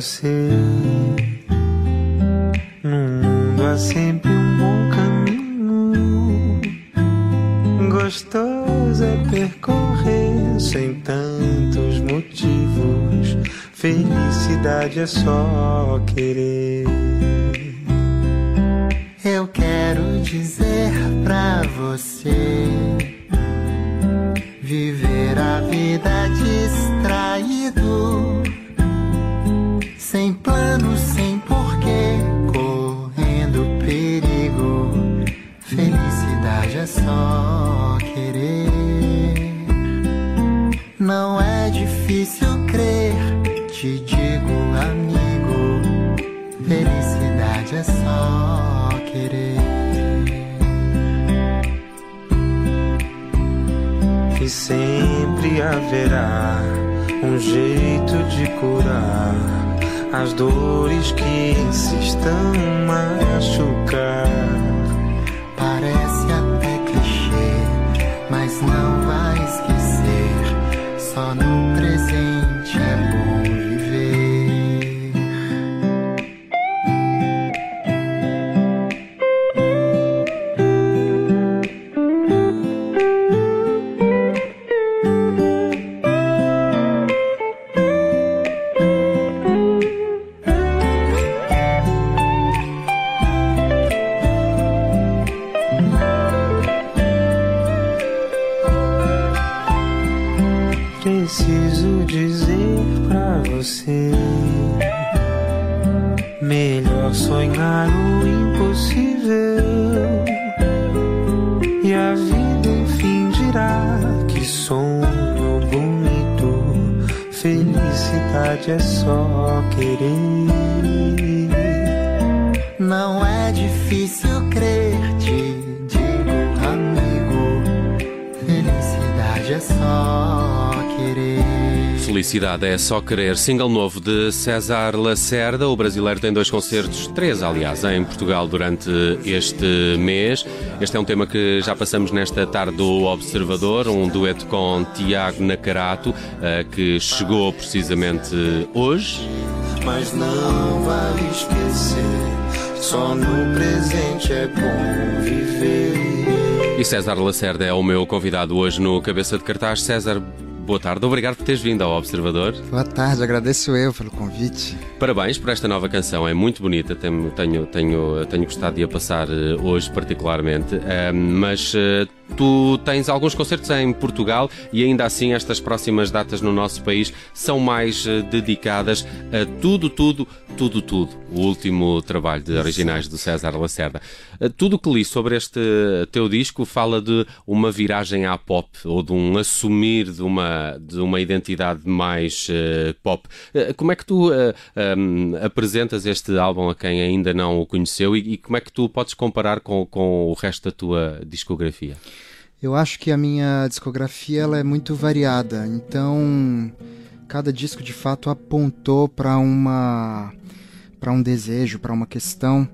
você: No mundo há sempre um bom caminho. Gostoso é percorrer sem tantos motivos. Felicidade é só querer. Eu quero dizer pra você É só querer. que sempre haverá um jeito de curar as dores que insistam machucar. Preciso dizer pra você: melhor sonhar o impossível. E a vida enfim dirá que sonho bonito. Felicidade é só querer. Não é difícil Felicidade é só querer. Single novo de César Lacerda. O brasileiro tem dois concertos, três aliás, em Portugal durante este mês. Este é um tema que já passamos nesta tarde do Observador, um dueto com Tiago Nacarato, eh, que chegou precisamente hoje. Mas não vale esquecer, só no presente é bom viver. E César Lacerda é o meu convidado hoje no Cabeça de Cartaz. César, boa tarde. Obrigado por teres vindo ao Observador. Boa tarde, agradeço eu pelo convite. Parabéns por esta nova canção, é muito bonita, tenho, tenho, tenho, tenho gostado de a passar eh, hoje particularmente, mas eh, tu tens alguns concertos em Portugal e ainda assim estas próximas datas no nosso país são mais eh, dedicadas a tudo, tudo, tudo, tudo. O último trabalho de originais do César Lacerda. Eh, Tudo o que li sobre este teu disco fala de uma viragem à pop ou de um assumir de uma, de uma identidade mais eh, pop. Como é que tu eh, um, apresentas este álbum a quem ainda não o conheceu e, e como é que tu podes comparar com, com o resto da tua discografia? Eu acho que a minha discografia ela é muito variada, então cada disco de fato apontou para uma para um desejo, para uma questão.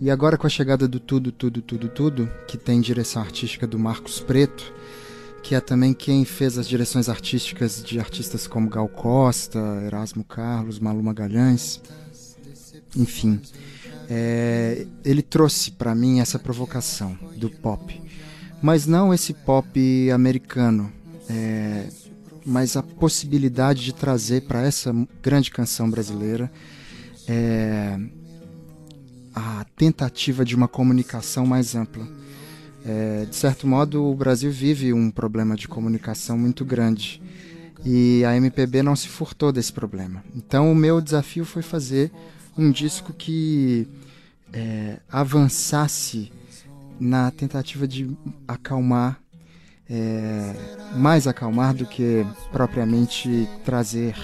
E agora com a chegada do Tudo, Tudo, Tudo, Tudo, que tem direção artística do Marcos Preto, que é também quem fez as direções artísticas de artistas como Gal Costa, Erasmo Carlos, Malu Magalhães, enfim. É, ele trouxe para mim essa provocação do pop, mas não esse pop americano, é, mas a possibilidade de trazer para essa grande canção brasileira é, a tentativa de uma comunicação mais ampla. É, de certo modo, o Brasil vive um problema de comunicação muito grande e a MPB não se furtou desse problema. Então, o meu desafio foi fazer um disco que é, avançasse na tentativa de acalmar, é, mais acalmar do que propriamente trazer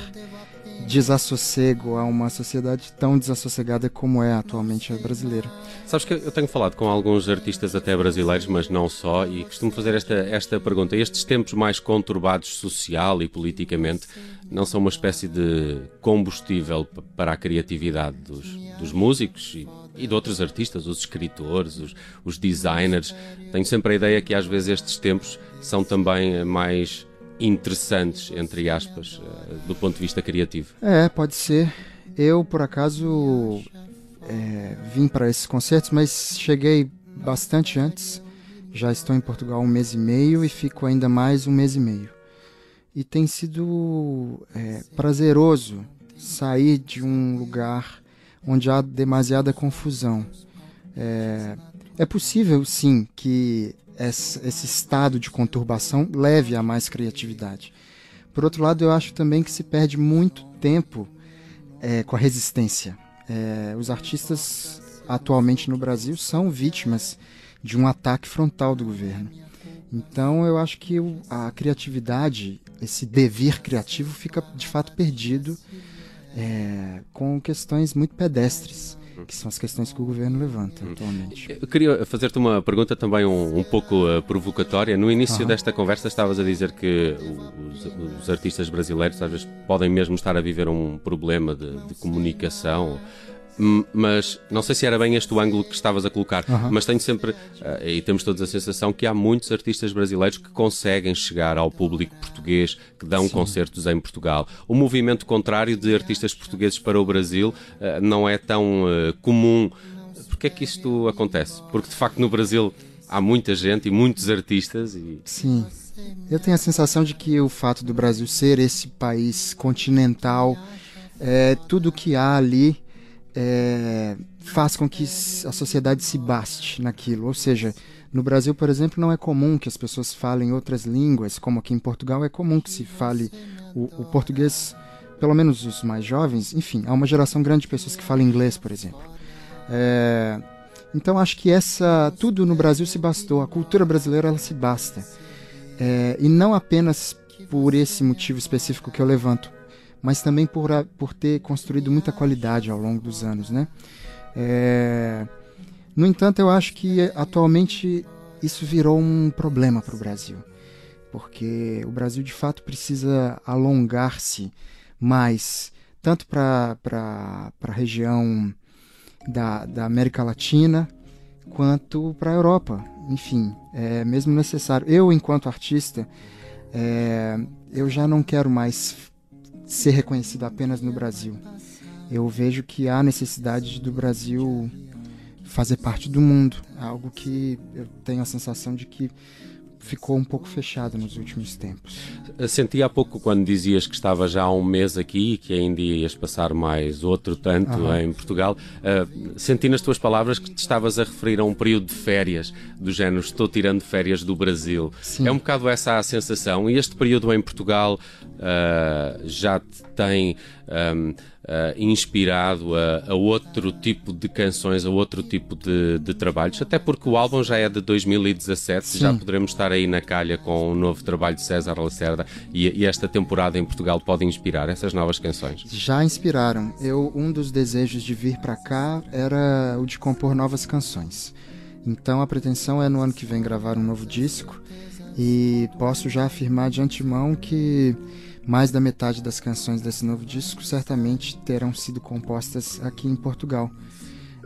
desassossego a uma sociedade tão desassossegada como é atualmente a brasileira. Sabes que eu tenho falado com alguns artistas até brasileiros, mas não só, e costumo fazer esta, esta pergunta. Estes tempos mais conturbados social e politicamente não são uma espécie de combustível para a criatividade dos, dos músicos e, e de outros artistas, os escritores, os, os designers? Tenho sempre a ideia que às vezes estes tempos são também eh, mais interessantes, entre aspas, uh, do ponto de vista criativo. É, pode ser. Eu, por acaso, é, vim para esses concertos, mas cheguei bastante antes. Já estou em Portugal um mês e meio e fico ainda mais um mês e meio. E tem sido é, prazeroso sair de um lugar onde há demasiada confusão. É, é possível, sim, que esse estado de conturbação leve a mais criatividade. Por outro lado, eu acho também que se perde muito tempo é, com a resistência. É, os artistas atualmente no Brasil são vítimas de um ataque frontal do governo. Então eu acho que a criatividade, esse devir criativo, fica de fato perdido é, com questões muito pedestres que são as questões que o governo levanta atualmente. Eu queria fazer-te uma pergunta também um, um pouco uh, provocatória. No início uhum. desta conversa estavas a dizer que os, os, artistas brasileiros às vezes podem mesmo estar a viver um problema de, de comunicação mas não sei se era bem este o ângulo que estavas a colocar, uhum. mas tenho sempre, uh, e temos todos a sensação que há muitos artistas brasileiros que conseguem chegar ao público português, que dão Sim. concertos em Portugal. O movimento contrário de artistas portugueses para o Brasil uh, não é tão uh, comum. Porquê é que isto acontece? Porque de facto no Brasil há muita gente e muitos artistas e... Sim. Eu tenho a sensação de que o fato do Brasil ser esse país continental, é, tudo que há ali é, faz com que a sociedade se baste naquilo. Ou seja, no Brasil, por exemplo, não é comum que as pessoas falem outras línguas, como aqui em Portugal é comum que se fale o, o português, pelo menos os mais jovens. Enfim, há uma geração grande de pessoas que falam inglês, por exemplo. É, então acho que essa tudo no Brasil se bastou. A cultura brasileira ela se basta. É, e não apenas por esse motivo específico que eu levanto, mas também por, por ter construído muita qualidade ao longo dos anos, né? É... No entanto, eu acho que atualmente isso virou um problema para o Brasil, porque o Brasil de fato precisa alongar-se mais, tanto para a região da, da América Latina quanto para a Europa. Enfim, é mesmo necessário. Eu, enquanto artista, é, eu já não quero mais ser reconhecido apenas no Brasil. Eu vejo que há necessidade do Brasil fazer parte do mundo, algo que eu tenho a sensação de que ficou um pouco fechado nos últimos tempos. Senti há pouco quando dizias que estava já há um mês aqui e que ainda ias passar mais outro tanto em Portugal. Uh, senti nas tuas palavras que te estavas a referir a um período de férias, do género estou tirando férias do Brasil. Sim. É um bocado essa a sensação. E este período em Portugal uh, já te tem. Um, uh, inspirado a, a, outro tipo de canções, a outro tipo de, de, trabalhos, até porque o álbum já é de 2017, Sim. já poderemos estar aí na calha com o novo trabalho de César Lacerda e, e, esta temporada em Portugal pode inspirar essas novas canções. Já inspiraram. Eu um dos desejos de vir para cá era o de compor novas canções. Então a pretensão é no ano que vem gravar um novo disco e posso já afirmar de antemão que mais da metade das canções desse novo disco certamente terão sido compostas aqui em Portugal.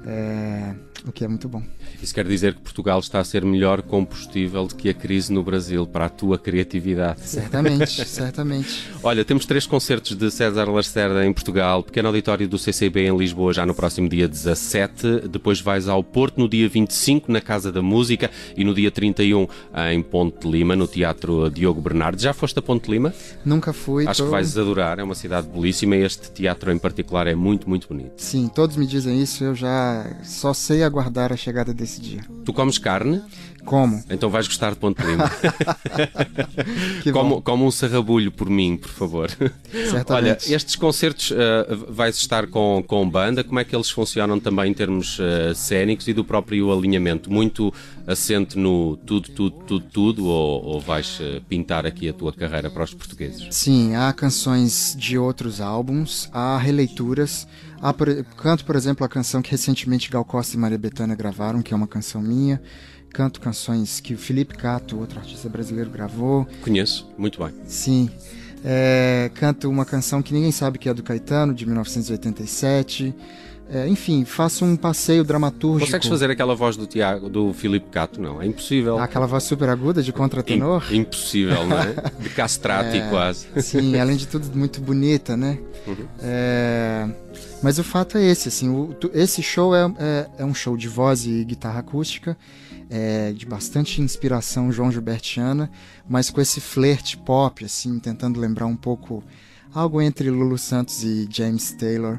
É, o que é muito bom. Isso quer dizer que Portugal está a ser melhor combustível do que a crise no Brasil para a tua criatividade. Certamente, certamente. Olha, temos três concertos de César Lacerda em Portugal, pequeno auditório do CCB em Lisboa já no próximo dia 17, depois vais ao Porto no dia 25 na Casa da Música e no dia 31 em Ponte Lima, no Teatro Diogo Bernardo. Já foste a Ponte Lima? Nunca fui. Acho tô... que vais adorar, é uma cidade belíssima e este teatro em particular é muito, muito bonito. Sim, todos me dizem isso, eu já só sei aguardar a chegada desse dia. Tu comes carne? Como? Então vais gostar de Ponte Lima. como, como um sarrabulho por mim, por favor. Certamente. Olha, estes concertos uh, vais estar com, com banda, como é que eles funcionam também em termos uh, cénicos e do próprio alinhamento? Muito assente no tudo, tudo, tudo, tudo, ou, ou vais uh, pintar aqui a tua carreira para os portugueses? Sim, há canções de outros álbuns, há releituras. Há, por, canto, por exemplo, a canção que recentemente Gal Costa e Maria Bethânia gravaram, que é uma canção minha canto canções que o Felipe Cato, outro artista brasileiro, gravou. Conheço, muito bem. Sim. É, canto uma canção que ninguém sabe que é do Caetano, de 1987. É, enfim, faço um passeio dramatúrgico. Consegues fazer aquela voz do Tiago, do Filipe Cato? Não, é impossível. Aquela voz super aguda de contratenor? Im- impossível, não é? De castrati É. quase. Sim, além de tudo, muito bonita, né? Uhum. É, Mas o fato é esse, assim, o- esse show é, é- é um show de voz e guitarra acústica, é, de bastante inspiração João Gilbertiana, mas com esse flerte pop, assim, tentando lembrar um pouco algo entre Lulu Santos e James Taylor.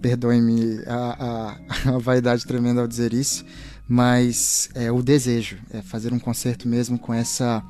Perdoe-me a, a- a vaidade tremenda ao dizer isso, mas é o desejo, é fazer um concerto mesmo com essa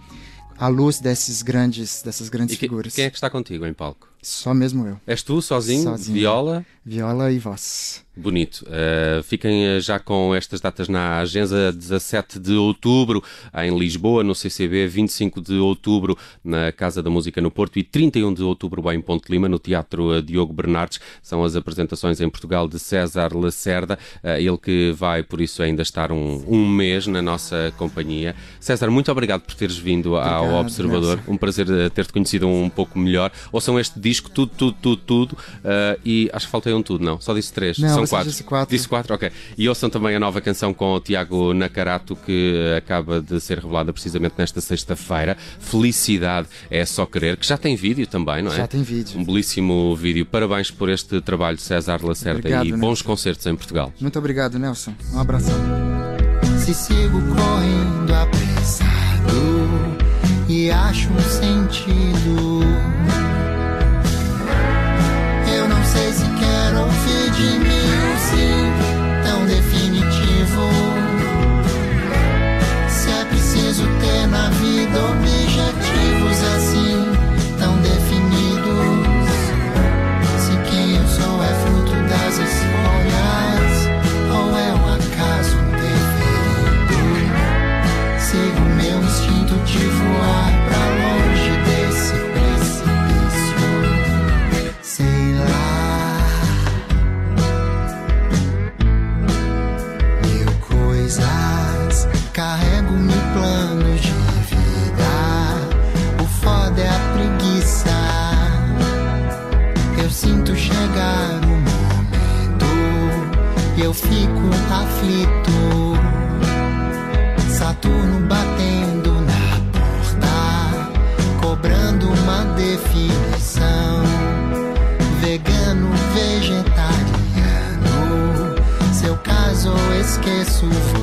à luz desses grandes, dessas grandes E que- figuras. quem é que está contigo em palco? Só mesmo eu. És tu, sozinho? Sozinho. Viola? Viola e voz. Bonito. Uh, fiquem uh, já com estas datas na agenda 17 de outubro em Lisboa, no CCB, 25 de outubro na Casa da Música no Porto e 31 de outubro em Ponte Lima, no Teatro uh, Diogo Bernardes. São as apresentações em Portugal de César Lacerda, uh, ele que vai, por isso, ainda estar um, um mês na nossa companhia. César, muito obrigado por teres vindo ao Obrigado, Observador. Nelson. Um prazer ter-te conhecido um pouco melhor. Ouçam este disco, tudo, tudo, tudo, tudo. uh, e acho que faltei um tudo, não? Só disse três. Não, São quatro. disse quatro. Disse quatro, ok. E ouçam também a nova canção com o Tiago Nacarato, que acaba de ser revelada precisamente nesta sexta-feira. Felicidade é só querer, que já tem vídeo também, não é? Já tem vídeo. Um belíssimo vídeo. Parabéns por este trabalho, César Lacerda, Obrigado, e Nelson. bons concertos em Portugal. Muito obrigado, Nelson. Um abração. Se sigo correndo apressado e acho um sentido. Eu não sei se quero ouvir de mim tão definitivo. Se é preciso ter na vida objetivos Christmas.